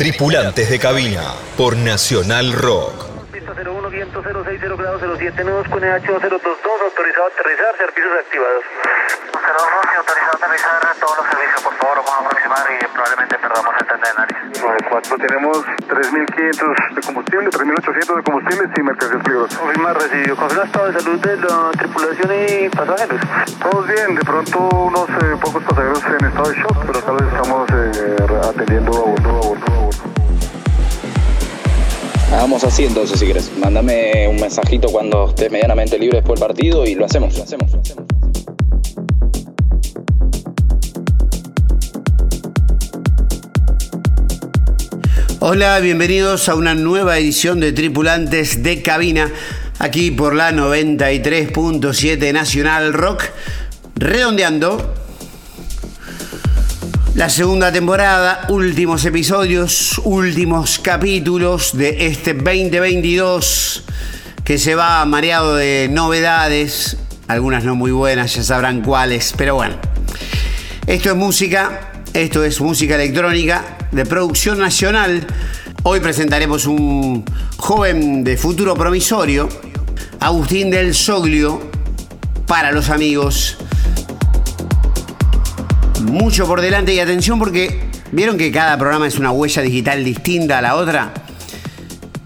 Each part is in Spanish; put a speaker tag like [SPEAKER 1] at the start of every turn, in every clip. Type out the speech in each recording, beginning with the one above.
[SPEAKER 1] Tripulantes de cabina por Nacional Rock.
[SPEAKER 2] Pista 01, viento 060 grados 07 nudos con 022, autorizado a aterrizar, servicios activados.
[SPEAKER 3] 02, autorizado a aterrizar, todos los servicios, por favor, vamos a aproximar y probablemente perdamos el tren de análisis.
[SPEAKER 4] 94, tenemos 3.500 de combustible, 3.800 de combustible sin mercancías peligrosas.
[SPEAKER 2] Confirma recibido. Confirma estado de salud de la tripulación y pasajeros.
[SPEAKER 4] Todos bien, de pronto unos eh, pocos pasajeros en estado de shock, pero tal vez estamos eh, atendiendo a bordo, a bordo, a bordo.
[SPEAKER 5] Hagamos así entonces si quieres. Mándame un mensajito cuando estés medianamente libre después del partido y lo hacemos, lo hacemos, lo hacemos.
[SPEAKER 6] Hola, bienvenidos a una nueva edición de Tripulantes de Cabina, aquí por la 93.7 Nacional Rock, redondeando la segunda temporada, últimos episodios, últimos capítulos de este 2022 que se va mareado de novedades, algunas no muy buenas, ya sabrán cuáles, pero bueno. Esto es música, esto es música electrónica de producción nacional. Hoy presentaremos un joven de futuro promisorio, Agustín del Soglio, para los amigos mucho por delante y atención porque vieron que cada programa es una huella digital distinta a la otra.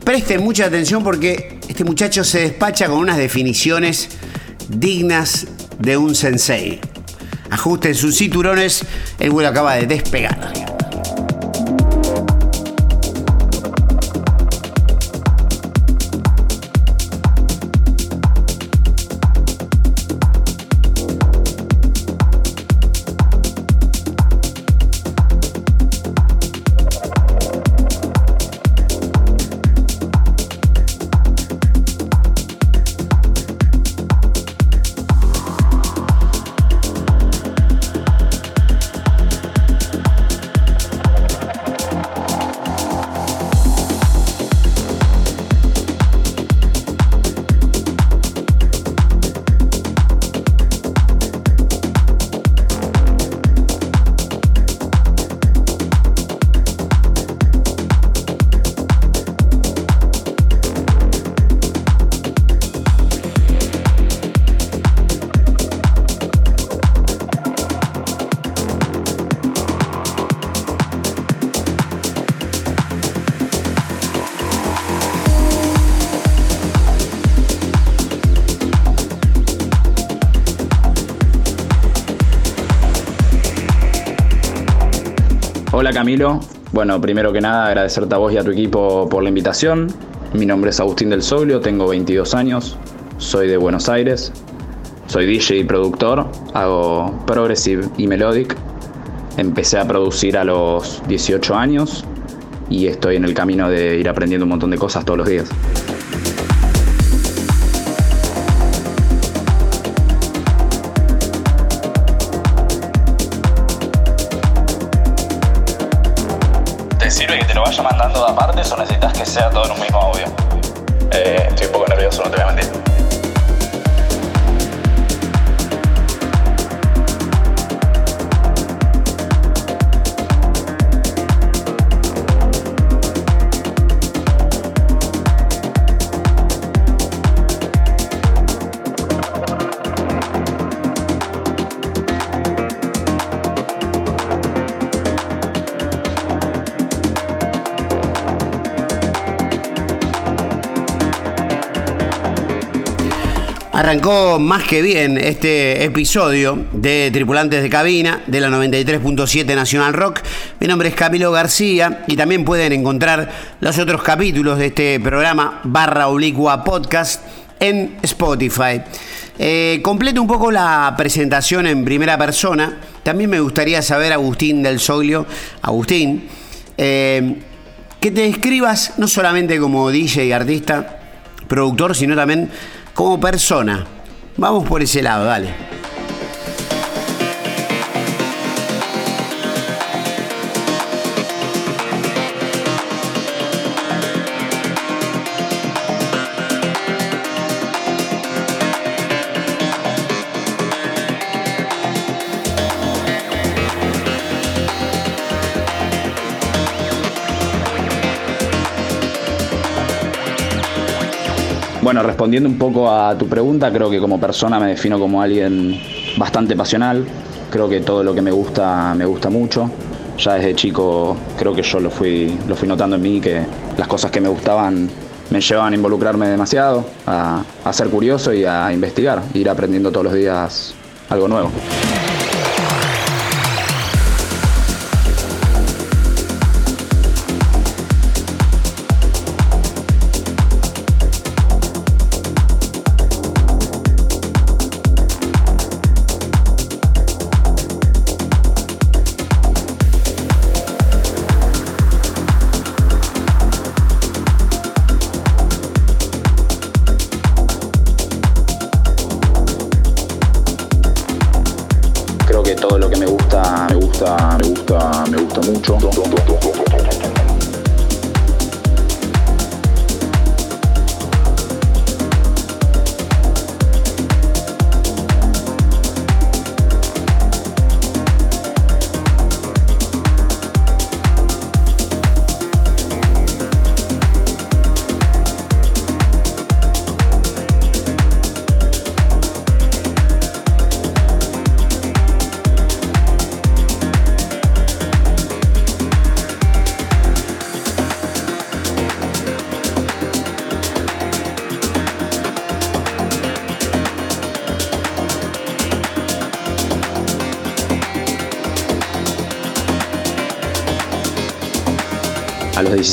[SPEAKER 6] Presten mucha atención porque este muchacho se despacha con unas definiciones dignas de un sensei. Ajusten sus cinturones, el vuelo acaba de despegar.
[SPEAKER 5] Camilo, bueno, primero que nada agradecerte a vos y a tu equipo por la invitación. Mi nombre es Agustín del Soglio, tengo 22 años, soy de Buenos Aires, soy DJ y productor, hago progressive y melodic. Empecé a producir a los 18 años y estoy en el camino de ir aprendiendo un montón de cosas todos los días.
[SPEAKER 6] Arrancó más que bien este episodio de Tripulantes de Cabina de la 93.7 Nacional Rock. Mi nombre es Camilo García y también pueden encontrar los otros capítulos de este programa barra oblicua podcast en Spotify. Eh, completo un poco la presentación en primera persona. También me gustaría saber, Agustín del Soglio, Agustín, eh, que te describas no solamente como DJ y artista, productor, sino también como persona. Vamos por ese lado, dale.
[SPEAKER 5] Bueno, respondiendo un poco a tu pregunta, creo que como persona me defino como alguien bastante pasional. Creo que todo lo que me gusta me gusta mucho. Ya desde chico creo que yo lo fui, lo fui notando en mí, que las cosas que me gustaban me llevaban a involucrarme demasiado, a, a ser curioso y a investigar, ir aprendiendo todos los días algo nuevo.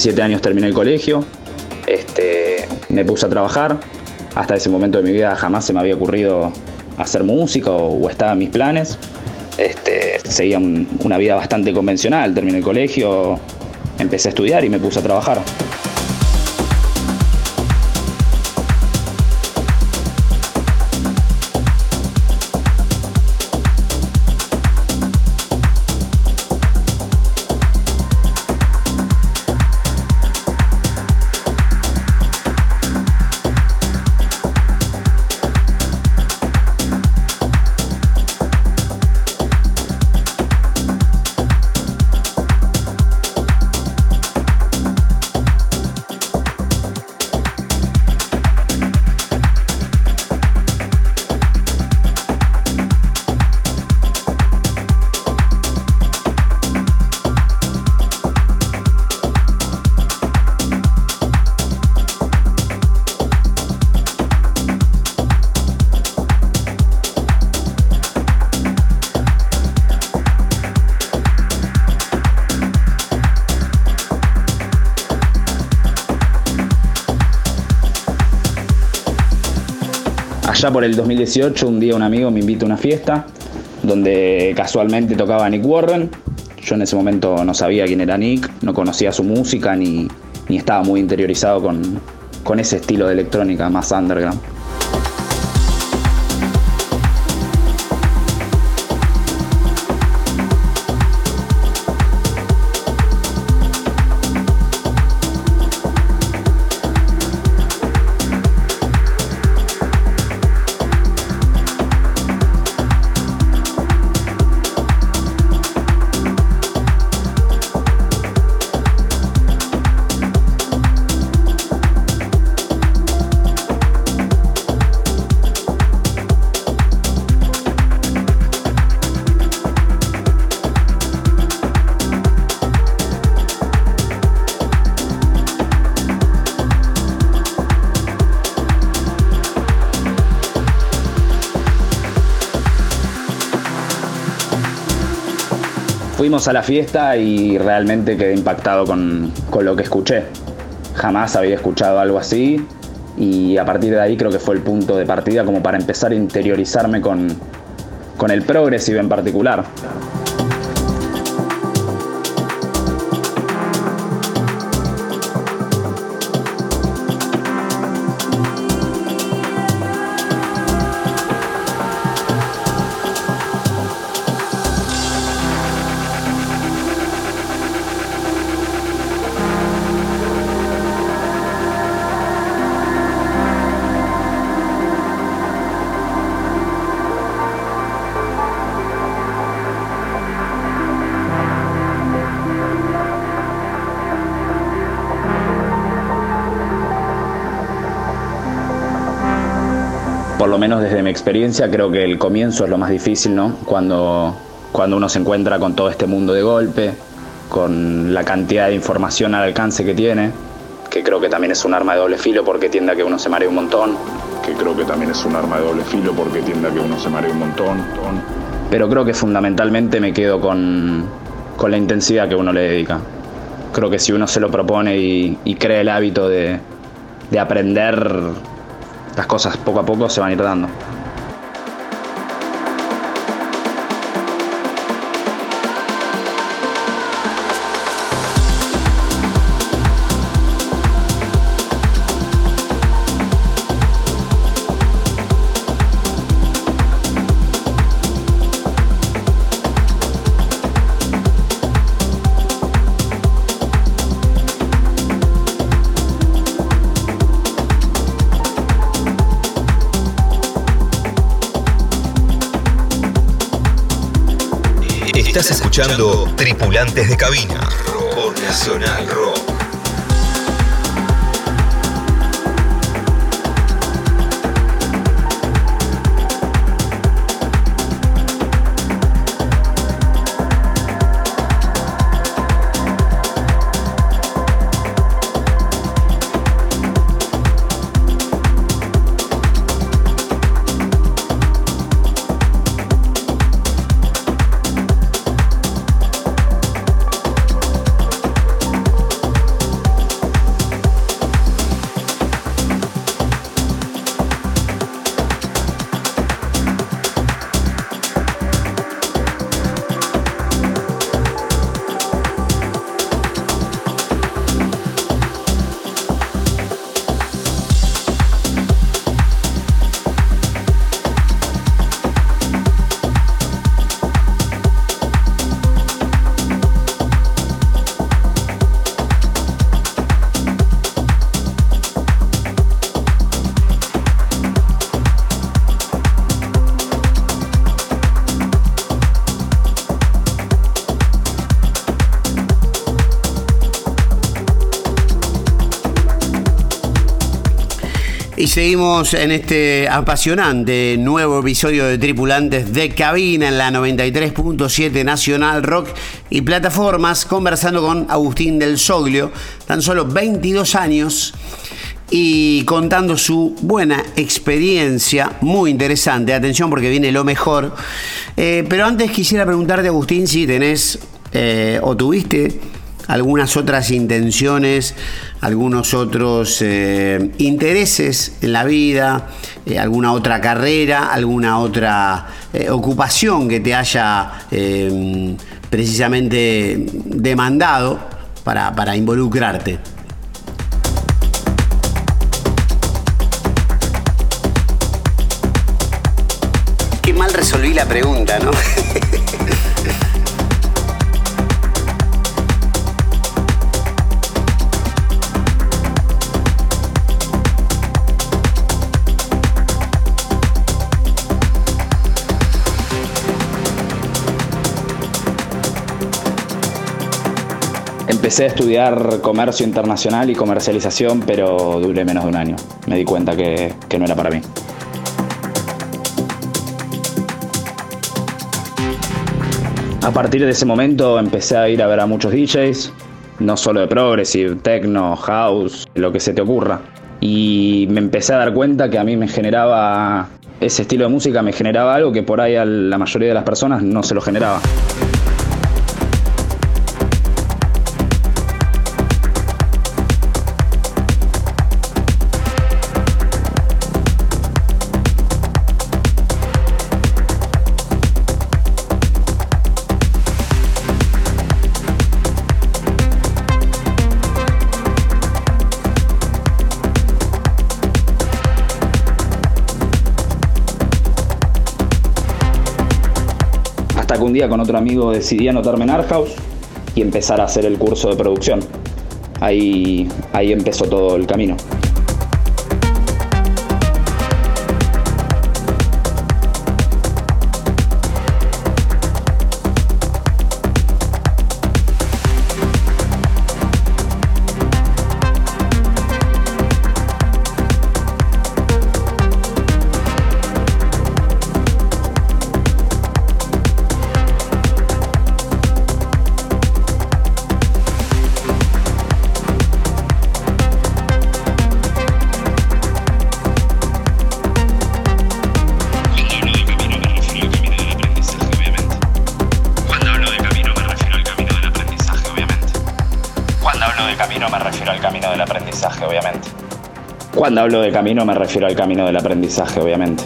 [SPEAKER 5] 17 años terminé el colegio, este, me puse a trabajar. Hasta ese momento de mi vida jamás se me había ocurrido hacer música o, o estaba en mis planes. Este, seguía un- una vida bastante convencional, terminé el colegio, empecé a estudiar y me puse a trabajar. Allá por el 2018, un día un amigo me invita a una fiesta donde casualmente tocaba Nick Warren. Yo en ese momento no sabía quién era Nick, no conocía su música ni, ni estaba muy interiorizado con, con ese estilo de electrónica más underground. Fuimos a la fiesta y realmente quedé impactado con, con lo que escuché. Jamás había escuchado algo así y a partir de ahí creo que fue el punto de partida como para empezar a interiorizarme con, con el progressive en particular. Experiencia, creo que el comienzo es lo más difícil, ¿no? Cuando, cuando uno se encuentra con todo este mundo de golpe, con la cantidad de información al alcance que tiene, que creo que también es un arma de doble filo porque tiende a que uno se maree un montón.
[SPEAKER 7] Que creo que también es un arma de doble filo porque tiende a que uno se maree un montón.
[SPEAKER 5] Pero creo que fundamentalmente me quedo con, con la intensidad que uno le dedica. Creo que si uno se lo propone y, y crea el hábito de, de aprender, las cosas poco a poco se van a ir dando.
[SPEAKER 1] Estás escuchando Tripulantes de Cabina.
[SPEAKER 6] Seguimos en este apasionante nuevo episodio de Tripulantes de Cabina en la 93.7 Nacional Rock y plataformas, conversando con Agustín del Soglio, tan solo 22 años y contando su buena experiencia, muy interesante, atención porque viene lo mejor. Eh, pero antes quisiera preguntarte, Agustín, si tenés eh, o tuviste algunas otras intenciones, algunos otros eh, intereses en la vida, eh, alguna otra carrera, alguna otra eh, ocupación que te haya eh, precisamente demandado para involucrarte. Qué mal resolví la pregunta, ¿no?
[SPEAKER 5] Empecé a estudiar comercio internacional y comercialización, pero duré menos de un año. Me di cuenta que, que no era para mí. A partir de ese momento empecé a ir a ver a muchos DJs, no solo de progressive, techno, house, lo que se te ocurra. Y me empecé a dar cuenta que a mí me generaba, ese estilo de música me generaba algo que por ahí a la mayoría de las personas no se lo generaba. Que un día con otro amigo decidí anotarme en Art House y empezar a hacer el curso de producción. Ahí, ahí empezó todo el camino. Cuando hablo de camino me refiero al camino del aprendizaje, obviamente.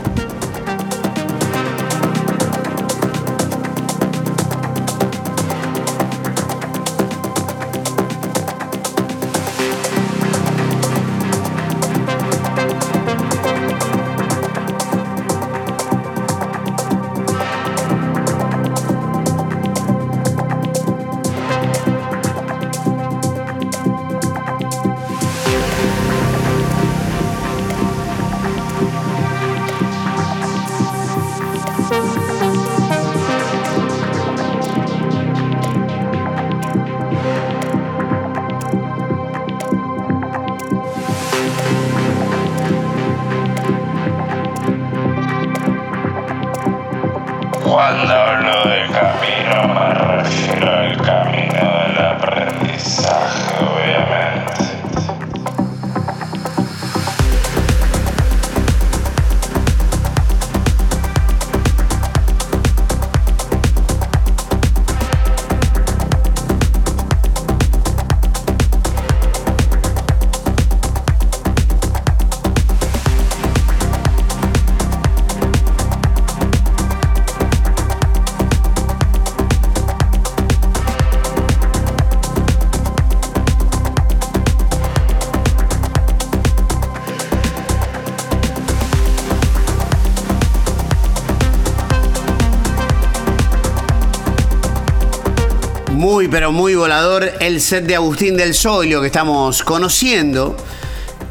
[SPEAKER 6] El set de Agustín del Zoilo que estamos conociendo.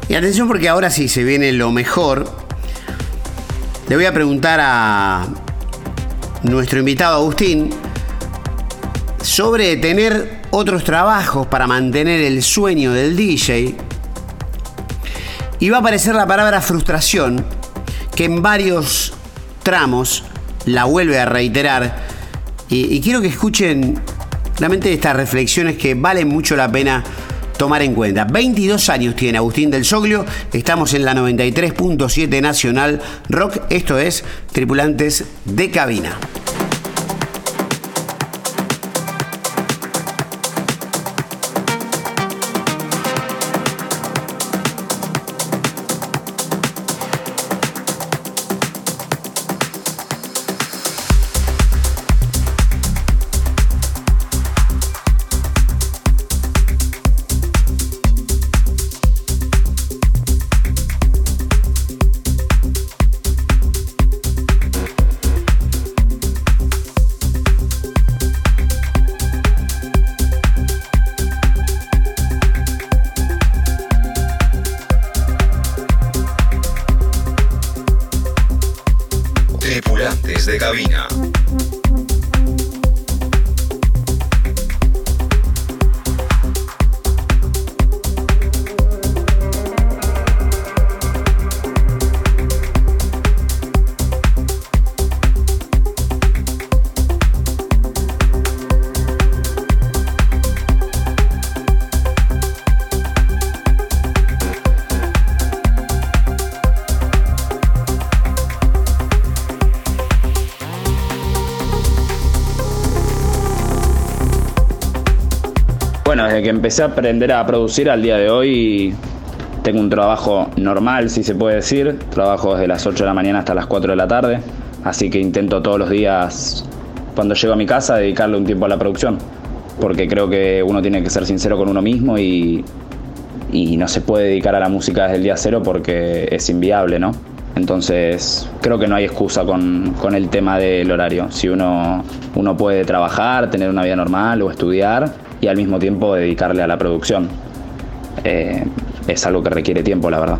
[SPEAKER 6] Y atención porque ahora sí se viene lo mejor. Le voy a preguntar a nuestro invitado Agustín sobre tener otros trabajos para mantener el sueño del DJ. Y va a aparecer la palabra frustración, que en varios tramos la vuelve a reiterar. Y quiero que escuchen realmente estas reflexiones que valen mucho la pena tomar en cuenta. 22 años tiene Agustín del Soglio, estamos en la 93.7 Nacional Rock, esto es Tripulantes de Cabina.
[SPEAKER 5] Que empecé a aprender a producir al día de hoy, tengo un trabajo normal, si se puede decir. Trabajo desde las 8 de la mañana hasta las 4 de la tarde. Así que intento todos los días, cuando llego a mi casa, dedicarle un tiempo a la producción. Porque creo que uno tiene que ser sincero con uno mismo y, no se puede dedicar a la música desde el día cero porque es inviable, ¿no? Entonces, creo que no hay excusa con, con el tema del horario. Si uno, uno puede trabajar, tener una vida normal o estudiar y al mismo tiempo dedicarle a la producción. Eh, es algo que requiere tiempo, la verdad.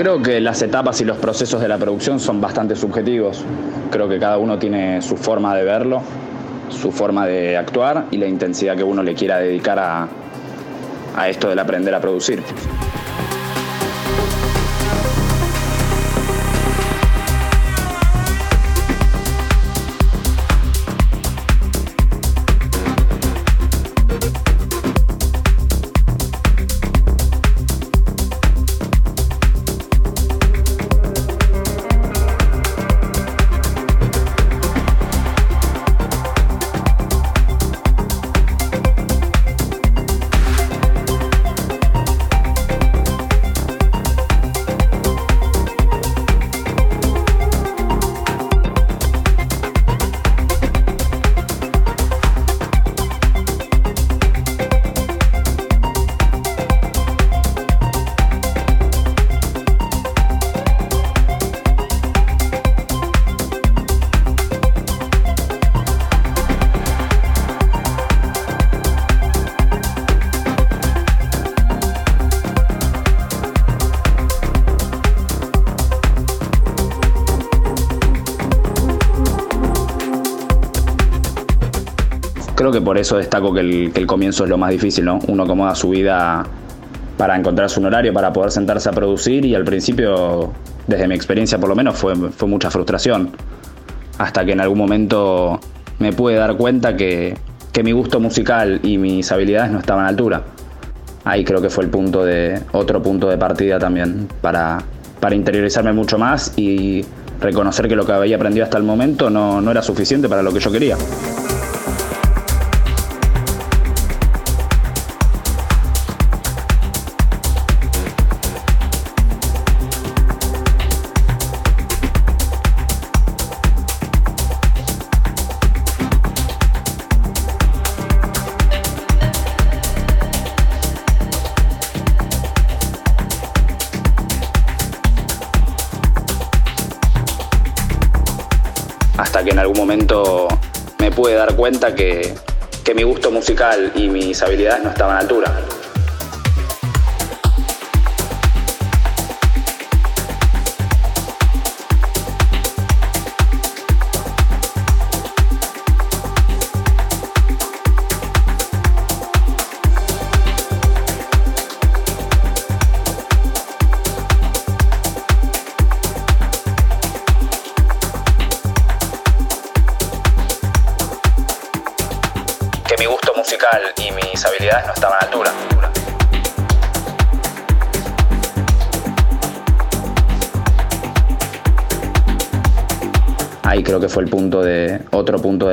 [SPEAKER 5] Creo que las etapas y los procesos de la producción son bastante subjetivos. Creo que cada uno tiene su forma de verlo, su forma de actuar y la intensidad que uno le quiera dedicar a, a esto del aprender a producir. Creo que por eso destaco que el, que el comienzo es lo más difícil, ¿no? Uno acomoda su vida para encontrarse un horario, para poder sentarse a producir y al principio, desde mi experiencia por lo menos, fue, fue mucha frustración. Hasta que en algún momento me pude dar cuenta que, que mi gusto musical y mis habilidades no estaban a altura. Ahí creo que fue el punto de, otro punto de partida también para, para interiorizarme mucho más y reconocer que lo que había aprendido hasta el momento no, no era suficiente para lo que yo quería. Momento me pude dar cuenta que, que mi gusto musical y mis habilidades no estaban a altura.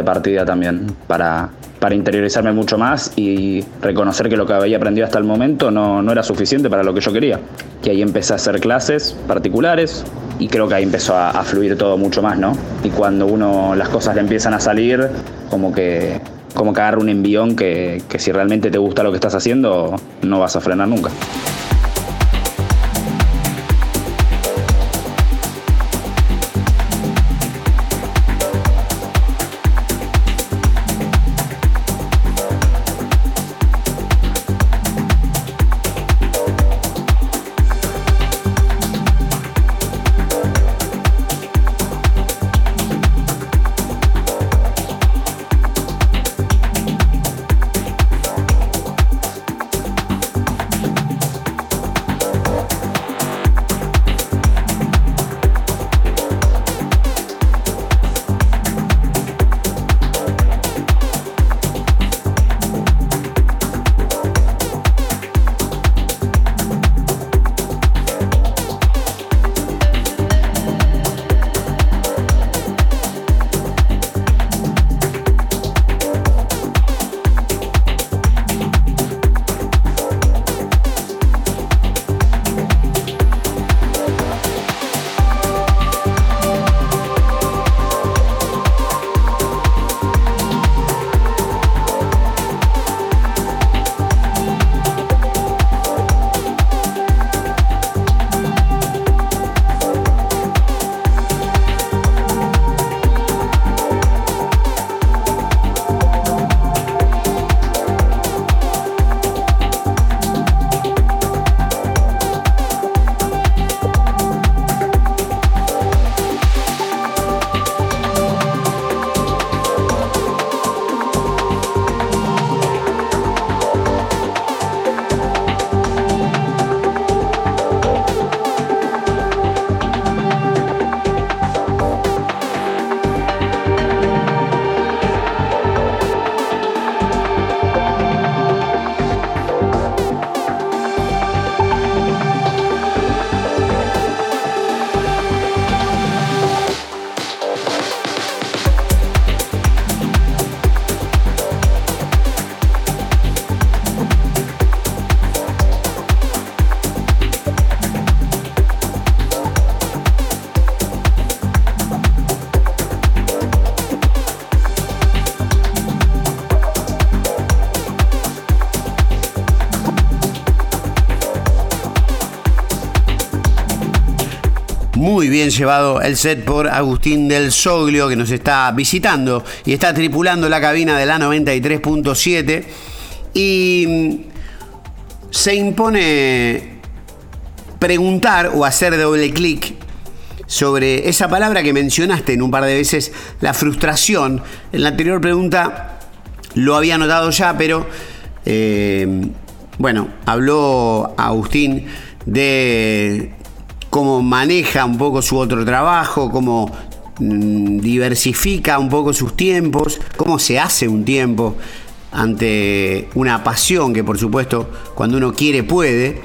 [SPEAKER 5] Partida también para, para interiorizarme mucho más y reconocer que lo que había aprendido hasta el momento no, no era suficiente para lo que yo quería. Y ahí empecé a hacer clases particulares y creo que ahí empezó a, a fluir todo mucho más, ¿no? Y cuando uno las cosas le empiezan a salir, como que como que agarra un envión que, que si realmente te gusta lo que estás haciendo, no vas a frenar nunca.
[SPEAKER 6] Llevado el set por Agustín del Soglio, que nos está visitando y está tripulando la cabina de la 93.7. Y mm, se impone preguntar o hacer doble clic sobre esa palabra que mencionaste en un par de veces, la frustración. En la anterior pregunta lo había notado ya, pero eh, bueno, habló Agustín de cómo maneja un poco su otro trabajo, cómo mm, diversifica un poco sus tiempos, cómo se hace un tiempo ante una pasión que por supuesto cuando uno quiere puede.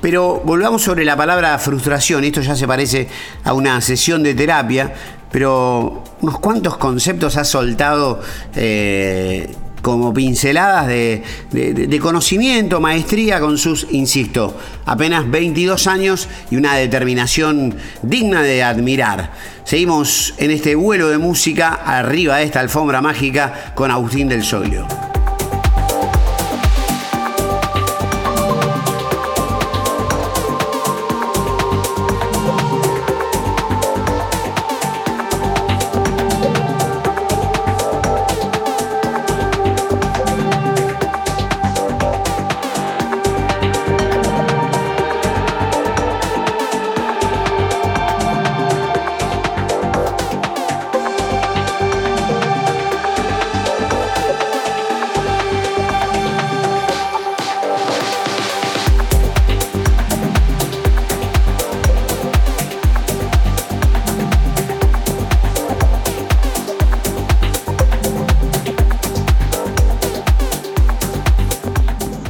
[SPEAKER 6] Pero volvamos sobre la palabra frustración, esto ya se parece a una sesión de terapia, pero unos cuantos conceptos ha soltado eh, como pinceladas de, conocimiento, maestría con sus, insisto, apenas 22 años y una determinación digna de admirar. Seguimos en este vuelo de música arriba de esta alfombra mágica con Agustín del Solio.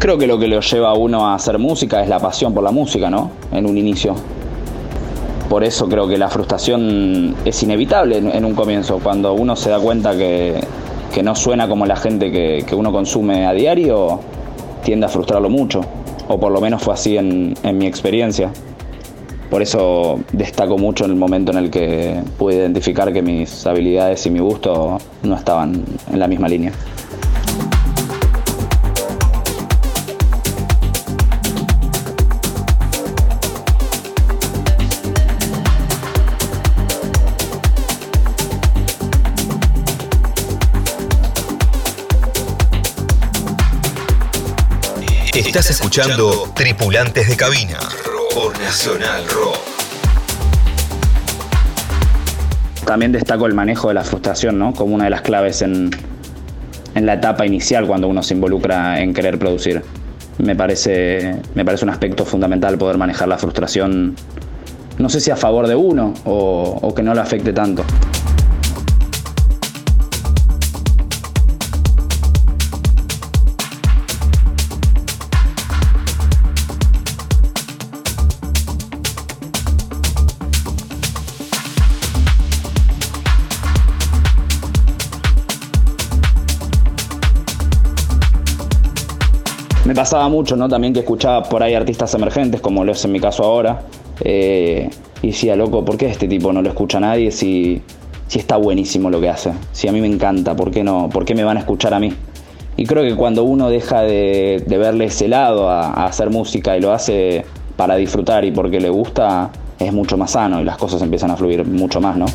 [SPEAKER 5] Creo que lo que lo lleva a uno a hacer música es la pasión por la música, ¿no? En un inicio. Por eso creo que la frustración es inevitable en, un comienzo. Cuando uno se da cuenta que, no suena como la gente que, uno consume a diario, tiende a frustrarlo mucho. O por lo menos fue así en, en mi experiencia. Por eso destaco mucho en el momento en el que pude identificar que mis habilidades y mi gusto no estaban en la misma línea.
[SPEAKER 1] Estás escuchando Tripulantes de Cabina por Nacional Rock.
[SPEAKER 5] También destaco el manejo de la frustración, ¿no? Como una de las claves en, en la etapa inicial cuando uno se involucra en querer producir. Me parece, me parece un aspecto fundamental poder manejar la frustración, no sé si a favor de uno o, o que no le afecte tanto. Pasaba mucho, ¿no? También que escuchaba por ahí artistas emergentes, como lo es en mi caso ahora, eh, y decía, loco, ¿por qué este tipo no lo escucha nadie si, si está buenísimo lo que hace? Si a mí me encanta, ¿por qué no? ¿Por qué me van a escuchar a mí? Y creo que cuando uno deja de, verle ese lado a, a hacer música y lo hace para disfrutar y porque le gusta, es mucho más sano y las cosas empiezan a fluir mucho más, ¿no?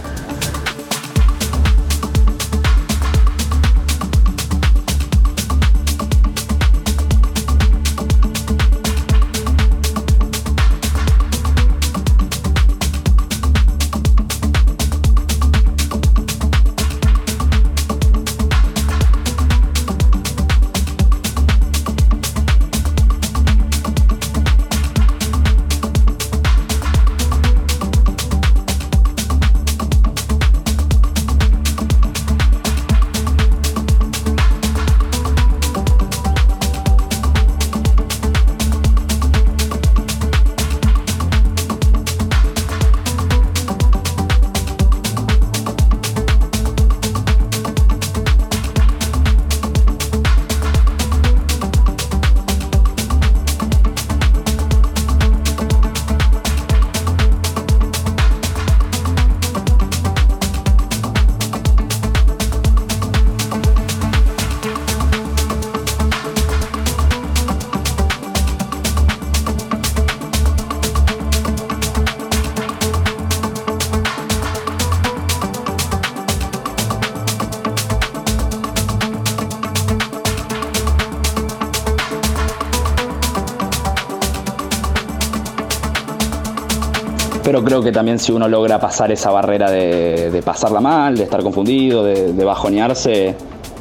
[SPEAKER 5] Pero creo que también si uno logra pasar esa barrera de, pasarla mal, de estar confundido, de, de bajonearse,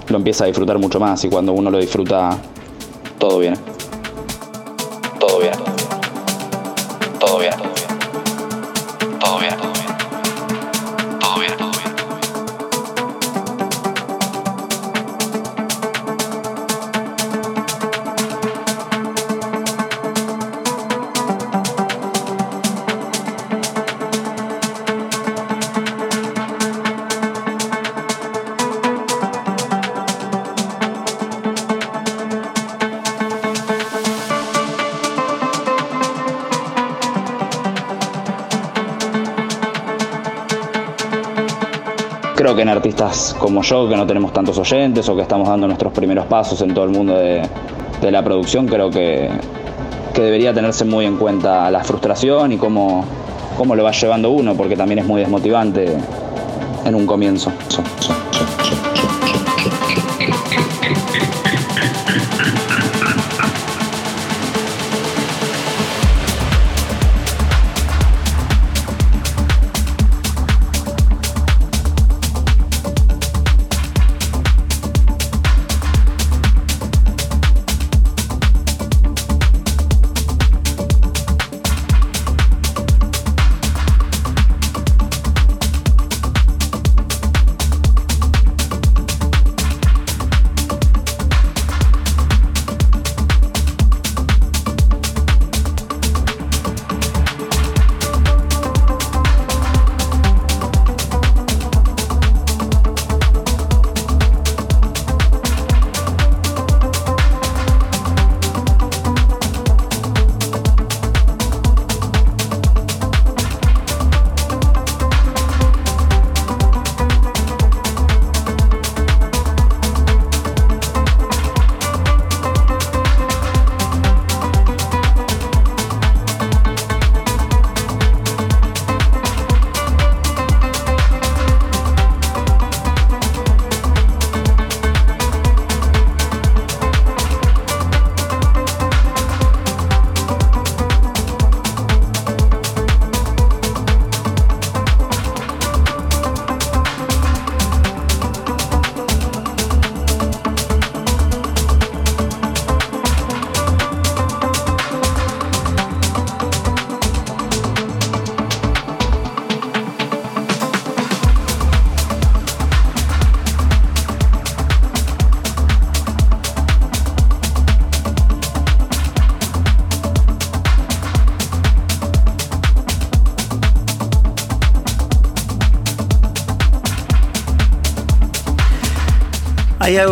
[SPEAKER 5] lo empieza a disfrutar mucho más y cuando uno lo disfruta, todo viene. Como yo, que no tenemos tantos oyentes o que estamos dando nuestros primeros pasos en todo el mundo de, de la producción, creo que, que, debería tenerse muy en cuenta la frustración y cómo, cómo lo va llevando uno, porque también es muy desmotivante en un comienzo.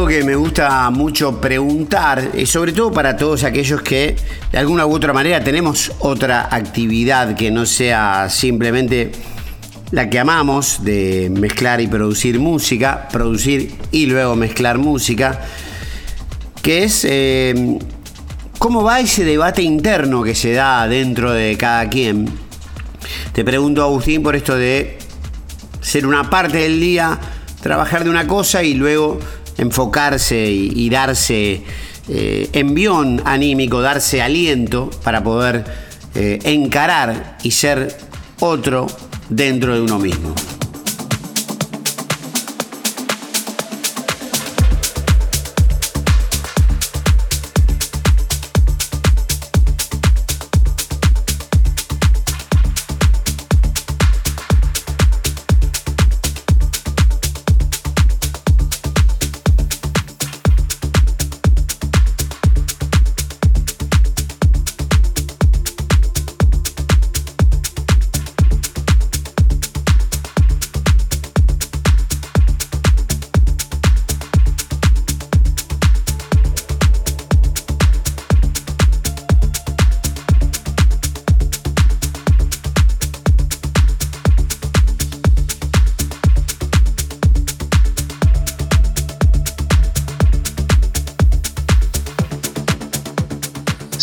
[SPEAKER 6] Que me gusta mucho preguntar, y sobre todo para todos aquellos que de alguna u otra manera tenemos otra actividad que no sea simplemente la que amamos de mezclar y producir música, producir y luego mezclar música, que es eh, cómo va ese debate interno que se da dentro de cada quien. Te pregunto, Agustín, por esto de ser una parte del día, trabajar de una cosa y luego enfocarse y, darse eh, envión anímico, darse aliento para poder eh, encarar y ser otro dentro de uno mismo.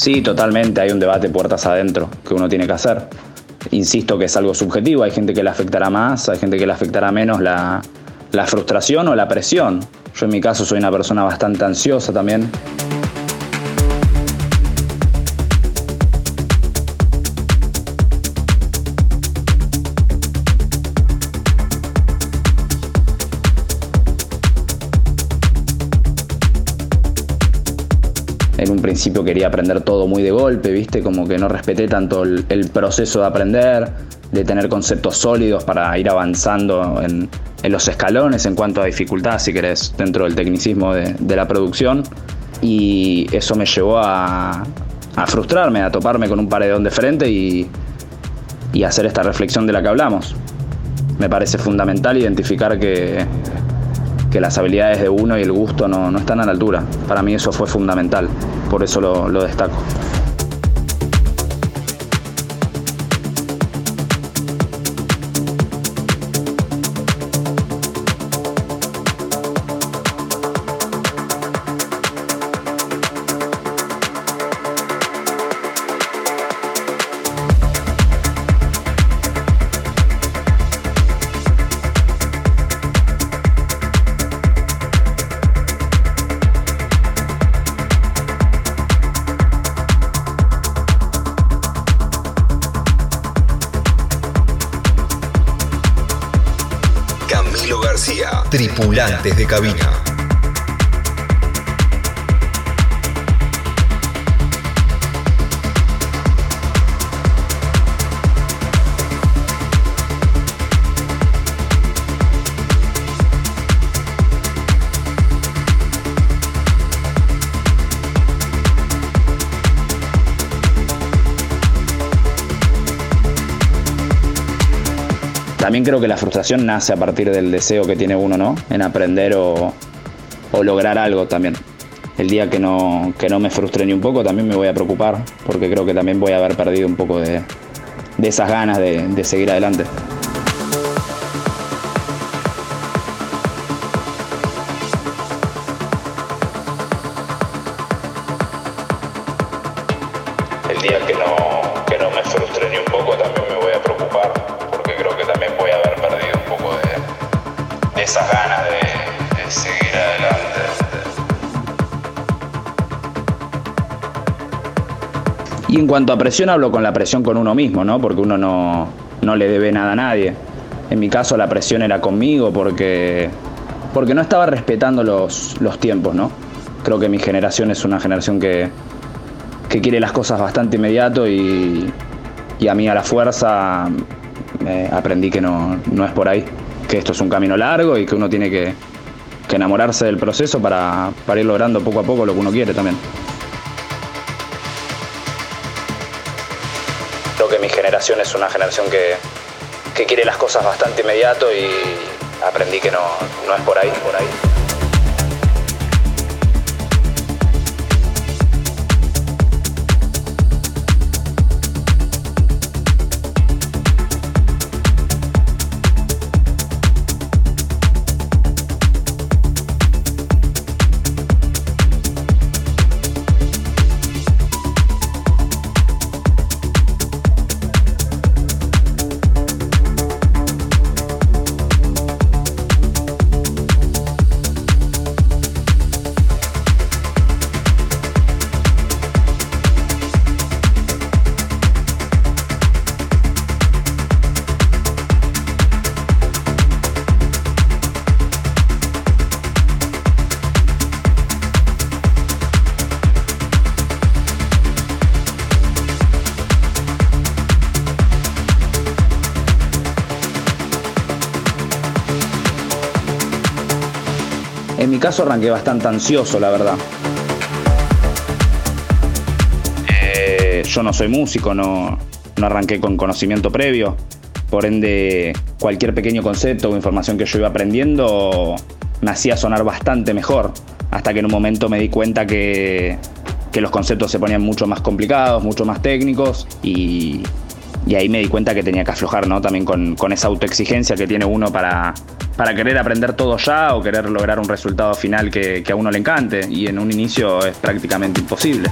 [SPEAKER 5] Sí, totalmente, hay un debate puertas adentro que uno tiene que hacer. Insisto que es algo subjetivo, hay gente que le afectará más, hay gente que le afectará menos la, la frustración o la presión. Yo en mi caso soy una persona bastante ansiosa también. Un principio quería aprender todo muy de golpe, ¿viste? Como que no respeté tanto el, proceso de aprender, de tener conceptos sólidos para ir avanzando en, los escalones en cuanto a dificultad, si querés, dentro del tecnicismo de, la producción. Y eso me llevó a, frustrarme, a toparme con un paredón de frente y, y hacer esta reflexión de la que hablamos. Me parece fundamental identificar que que las habilidades de uno y el gusto no, están a la altura. Para mí eso fue fundamental, por eso lo destaco.
[SPEAKER 1] Tripulantes de cabina.
[SPEAKER 5] También creo que la frustración nace a partir del deseo que tiene uno, ¿no? En aprender o, lograr algo también. El día que no, que no me frustre ni un poco también me voy a preocupar, porque creo que también voy a haber perdido un poco de, esas ganas de seguir adelante. Y en cuanto a presión, hablo con la presión con uno mismo, ¿no? Porque uno no, no le debe nada a nadie. En mi caso la presión era conmigo porque, porque no estaba respetando los, los tiempos, ¿no? Creo que mi generación es una generación que, que quiere las cosas bastante inmediato y, y a mí a la fuerza eh, aprendí que no, no, es por ahí, que esto es un camino largo y que uno tiene que, que enamorarse del proceso para, para ir logrando poco a poco lo que uno quiere también. Es una generación que, que quiere las cosas bastante inmediato y aprendí que no, no es por ahí, por ahí. Caso arranqué bastante ansioso, la verdad. Eh, yo no soy músico, no, arranqué con conocimiento previo. Por ende, cualquier pequeño concepto o información que yo iba aprendiendo me hacía sonar bastante mejor. Hasta que en un momento me di cuenta que, que los conceptos se ponían mucho más complicados, mucho más técnicos y, ahí me di cuenta que tenía que aflojar, ¿no? También con esa autoexigencia que tiene uno para, para querer aprender todo ya o querer lograr un resultado final que, a uno le encante. Y en un inicio es prácticamente imposible.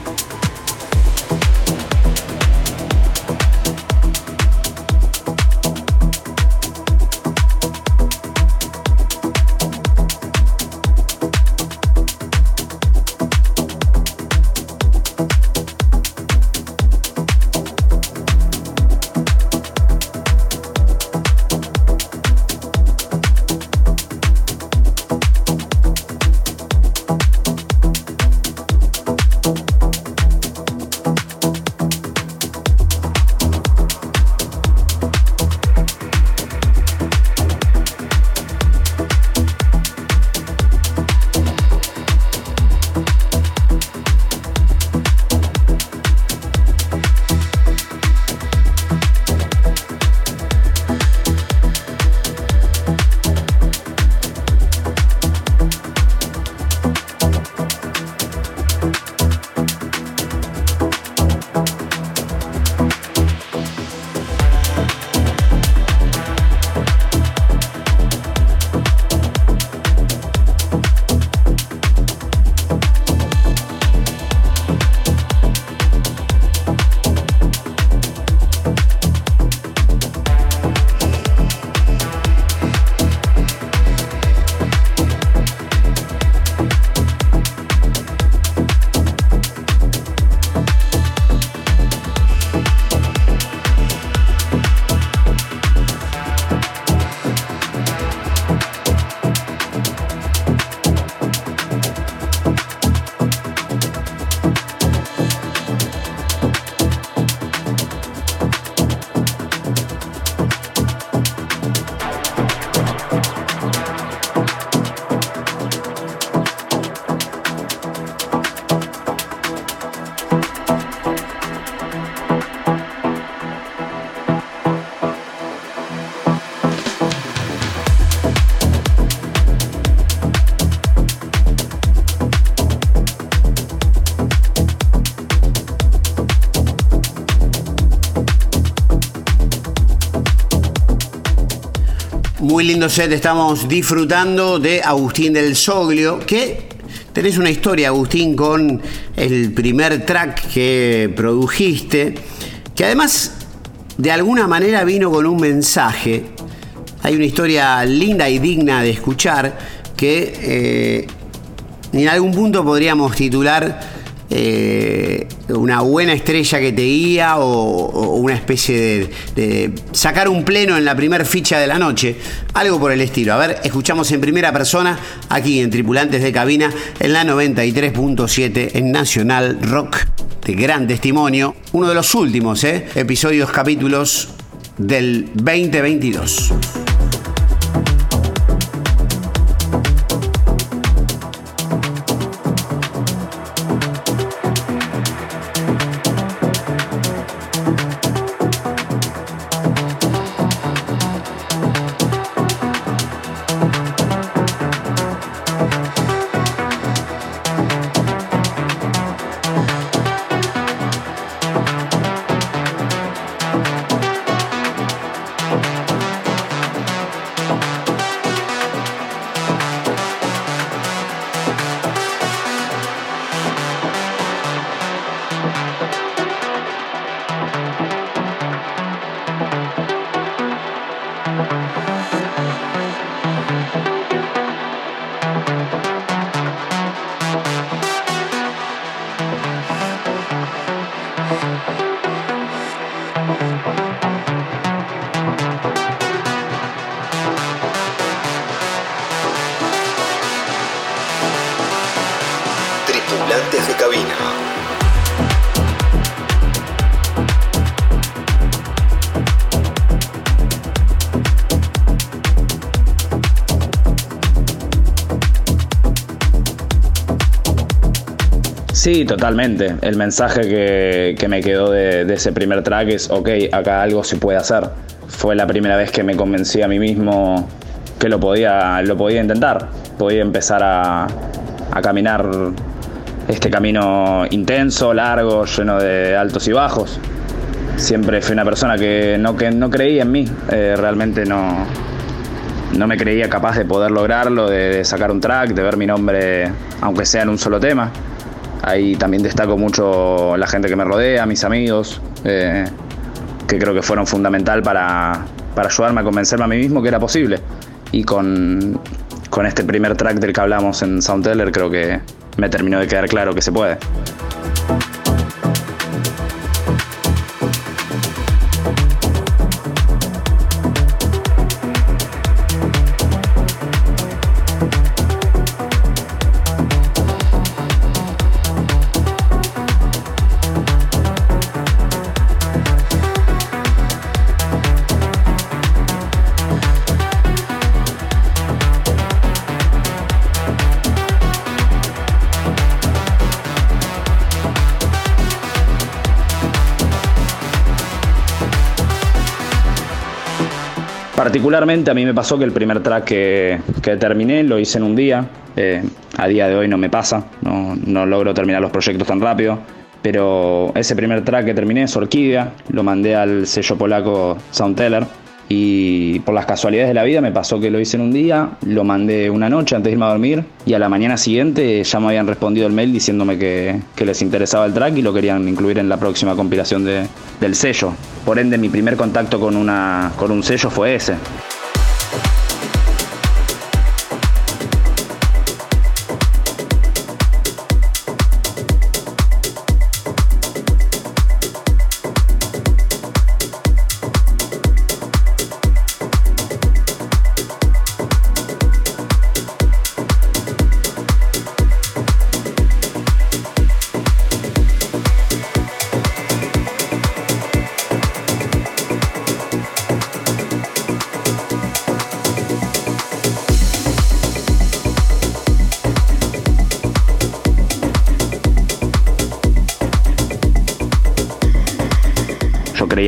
[SPEAKER 6] Muy lindo set, estamos disfrutando de Agustín del Soglio, que tenés una historia, Agustín, con el primer track que produjiste, que además de alguna manera vino con un mensaje. Hay una historia linda y digna de escuchar que eh, en algún punto podríamos titular eh, una buena estrella que te guía o, una especie de, sacar un pleno en la primer ficha de la noche, algo por el estilo. A ver, escuchamos en primera persona aquí en Tripulantes de Cabina en la 93.7 en Nacional Rock de gran testimonio, uno de los últimos eh, episodios, capítulos del 2022.
[SPEAKER 5] Sí, totalmente. El mensaje que, me quedó de, ese primer track es, ok, acá algo se puede hacer. Fue la primera vez que me convencí a mí mismo que lo podía, lo podía intentar. Podía empezar a, caminar este camino intenso, largo, lleno de altos y bajos. Siempre fui una persona que no, que no creía en mí. Eh, realmente no, no me creía capaz de poder lograrlo, de sacar un track, de ver mi nombre, aunque sea en un solo tema. Ahí también destaco mucho la gente que me rodea, mis amigos, eh, que creo que fueron fundamental para, ayudarme a convencerme a mí mismo que era posible. Y con, con este primer track del que hablamos en Soundteller creo que me terminó de quedar claro que se puede. Particularmente a mí me pasó que el primer track que, terminé lo hice en un día. Eh, a día de hoy no me pasa, no, logro terminar los proyectos tan rápido. Pero ese primer track que terminé es Orquídea, lo mandé al sello polaco Soundteller y por las casualidades de la vida me pasó que lo hice en un día, lo mandé una noche antes de irme a dormir y a la mañana siguiente ya me habían respondido el mail diciéndome que, les interesaba el track y lo querían incluir en la próxima compilación del sello. Por ende mi primer contacto con, una, con un sello fue ese.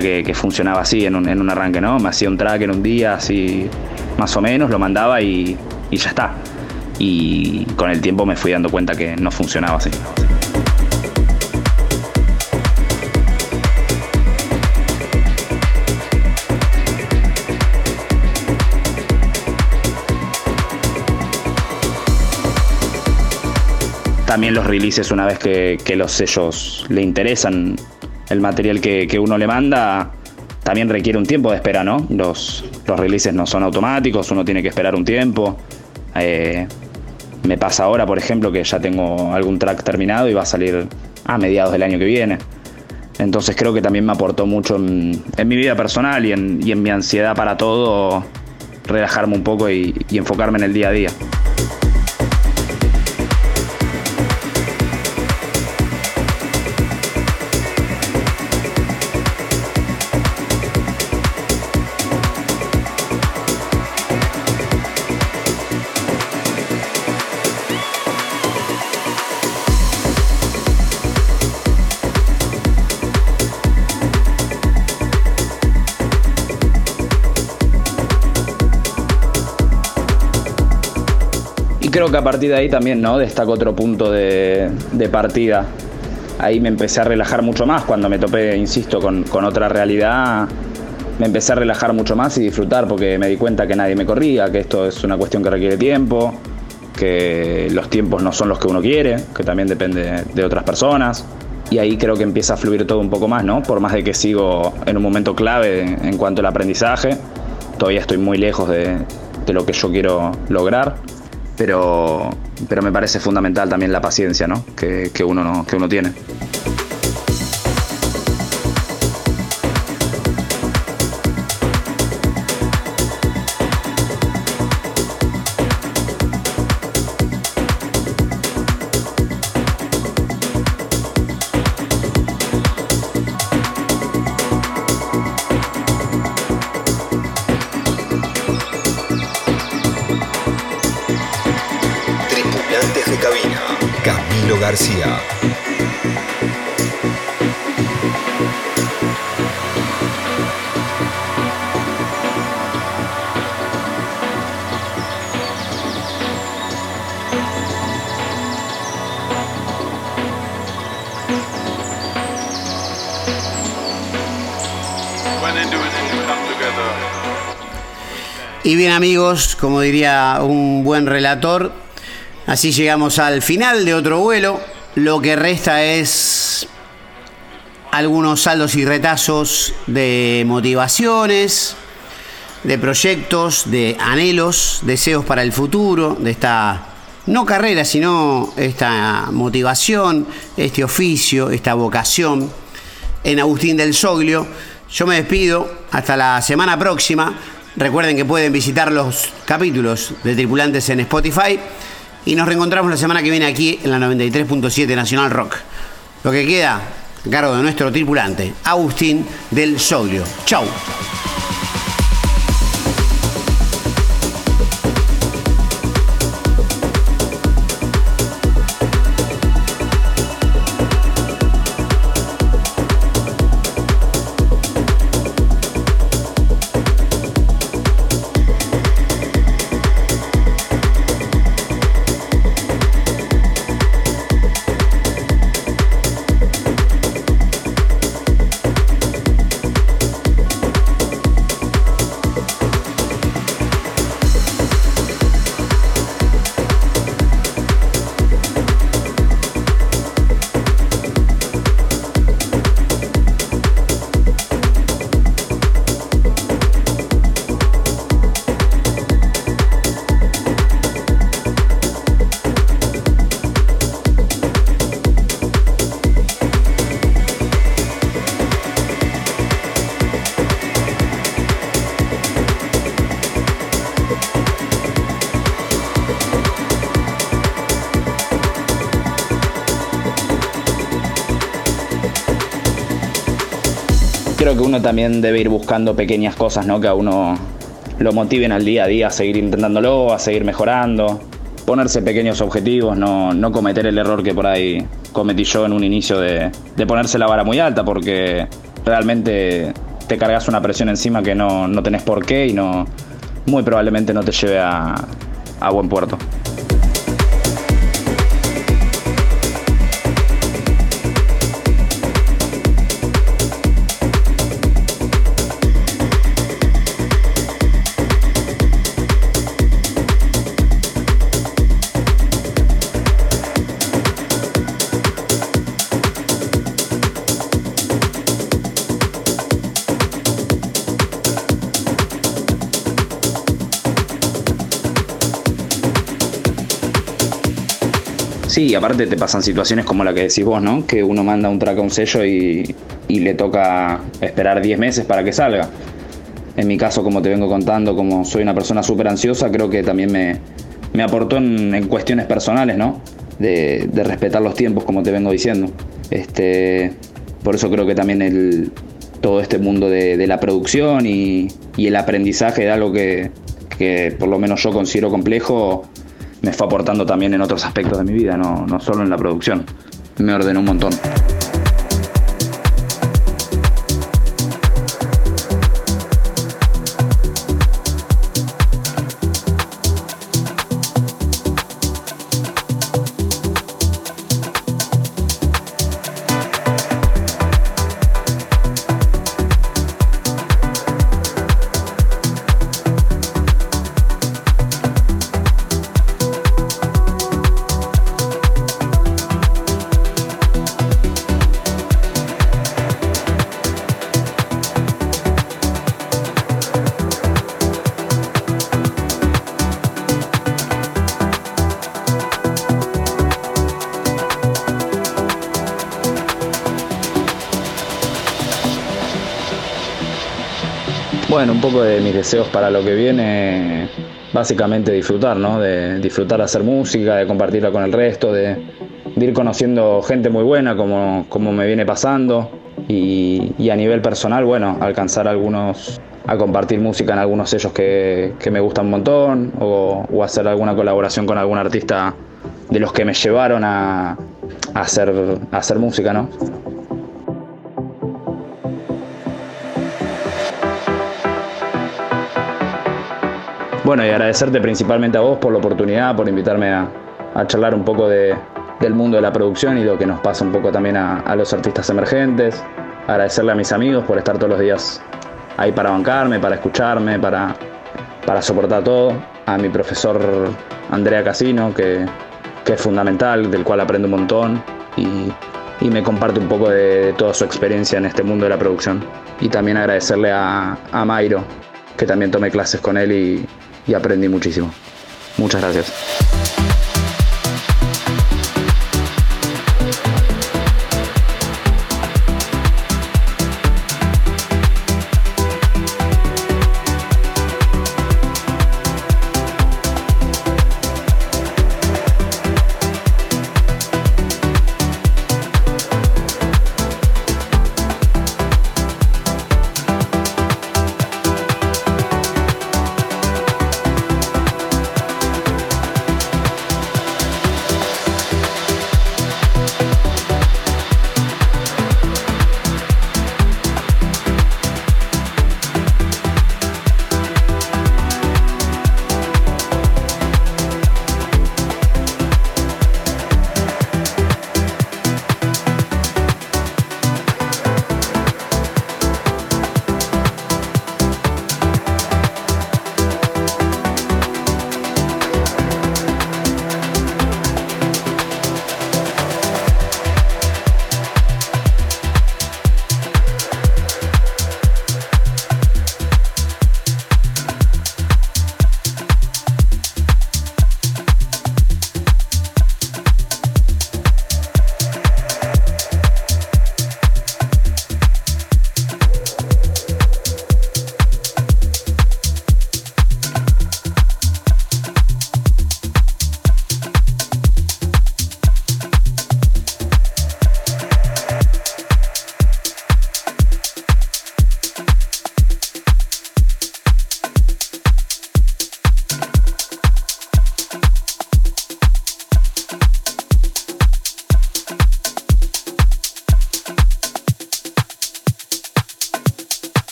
[SPEAKER 5] que, funcionaba así en un, en un, arranque, ¿no? Me hacía un track en un día, así más o menos, lo mandaba y, y ya está. Y con el tiempo me fui dando cuenta que no funcionaba así. también los releases una vez que, los sellos le interesan el material que, que, uno le manda, también requiere un tiempo de espera, ¿no? Los, los releases no son automáticos, uno tiene que esperar un tiempo. Eh, me pasa ahora, por ejemplo, que ya tengo algún track terminado y va a salir a mediados del año que viene. Entonces creo que también me aportó mucho en, mi vida personal y en, y en, mi ansiedad para todo, relajarme un poco y enfocarme en el día a día. Creo que a partir de ahí también, ¿no? Destaco otro punto de, de, partida. Ahí me empecé a relajar mucho más cuando me topé, insisto, con, con, otra realidad. Me empecé a relajar mucho más y disfrutar porque me di cuenta que nadie me corría, que esto es una cuestión que requiere tiempo, que los tiempos no son los que uno quiere, que también depende de otras personas. Y ahí creo que empieza a fluir todo un poco más, ¿no? Por más de que sigo en un momento clave en cuanto al aprendizaje, todavía estoy muy lejos de, de lo que yo quiero lograr pero, pero me parece fundamental también la paciencia ¿no? que, que, uno, no, que uno tiene.
[SPEAKER 6] Amigos, como diría un buen relator, Así llegamos al final de otro vuelo. Lo que resta es algunos saldos y retazos de motivaciones, de proyectos, de anhelos, deseos para el futuro, de esta no carrera, sino esta motivación, este oficio, esta vocación en Agustín del Soglio. Yo me despido hasta la semana próxima. Recuerden que pueden visitar los capítulos de Tripulantes en Spotify y nos reencontramos la semana que viene aquí en la 93.7 Nacional Rock. Lo que queda a cargo de nuestro tripulante, Agustín del Soglio. Chau.
[SPEAKER 5] También debe ir buscando pequeñas cosas, ¿no? Que a uno lo motiven al día a día a seguir intentándolo, a seguir mejorando, ponerse pequeños objetivos, no, no cometer el error que por ahí cometí yo en un inicio de, de ponerse la vara muy alta, porque realmente te cargas una presión encima que no, no tenés por qué y no muy probablemente no te lleve a, a buen puerto. Sí, aparte te pasan situaciones como la que decís vos, ¿no? Que uno manda un track a un sello y, y le toca esperar 10 meses para que salga. En mi caso, como te vengo contando, como soy una persona súper ansiosa, creo que también me, me aportó en, cuestiones personales, ¿no? De, de, respetar los tiempos, como te vengo diciendo. Este, por eso creo que también el, todo este mundo de, de la producción y, y, el aprendizaje de algo que, que por lo menos yo considero complejo, me fue aportando también en otros aspectos de mi vida, no, no solo en la producción. Me ordenó un montón. Un poco de mis deseos para lo que viene, básicamente disfrutar, ¿no? De disfrutar hacer música, de compartirla con el resto, de, ir conociendo gente muy buena como, como me viene pasando y, a nivel personal, bueno, alcanzar algunos, a compartir música en algunos sellos que, que me gustan un montón o, o, hacer alguna colaboración con algún artista de los que me llevaron a, a hacer, a hacer música, ¿no? Bueno, y agradecerte principalmente a vos por la oportunidad, por invitarme a, a charlar un poco de, del mundo de la producción y lo que nos pasa un poco también a, a, los artistas emergentes. Agradecerle a mis amigos por estar todos los días ahí para bancarme, para escucharme, para, para soportar todo. A mi profesor Andrea Casino, que, que es fundamental, del cual aprendo un montón y, y me comparte un poco de, toda su experiencia en este mundo de la producción. Y también agradecerle a, a Mairo, que también tomé clases con él y, y aprendí muchísimo. Muchas gracias.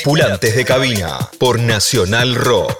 [SPEAKER 1] Tripulantes de cabina por Nacional Rock.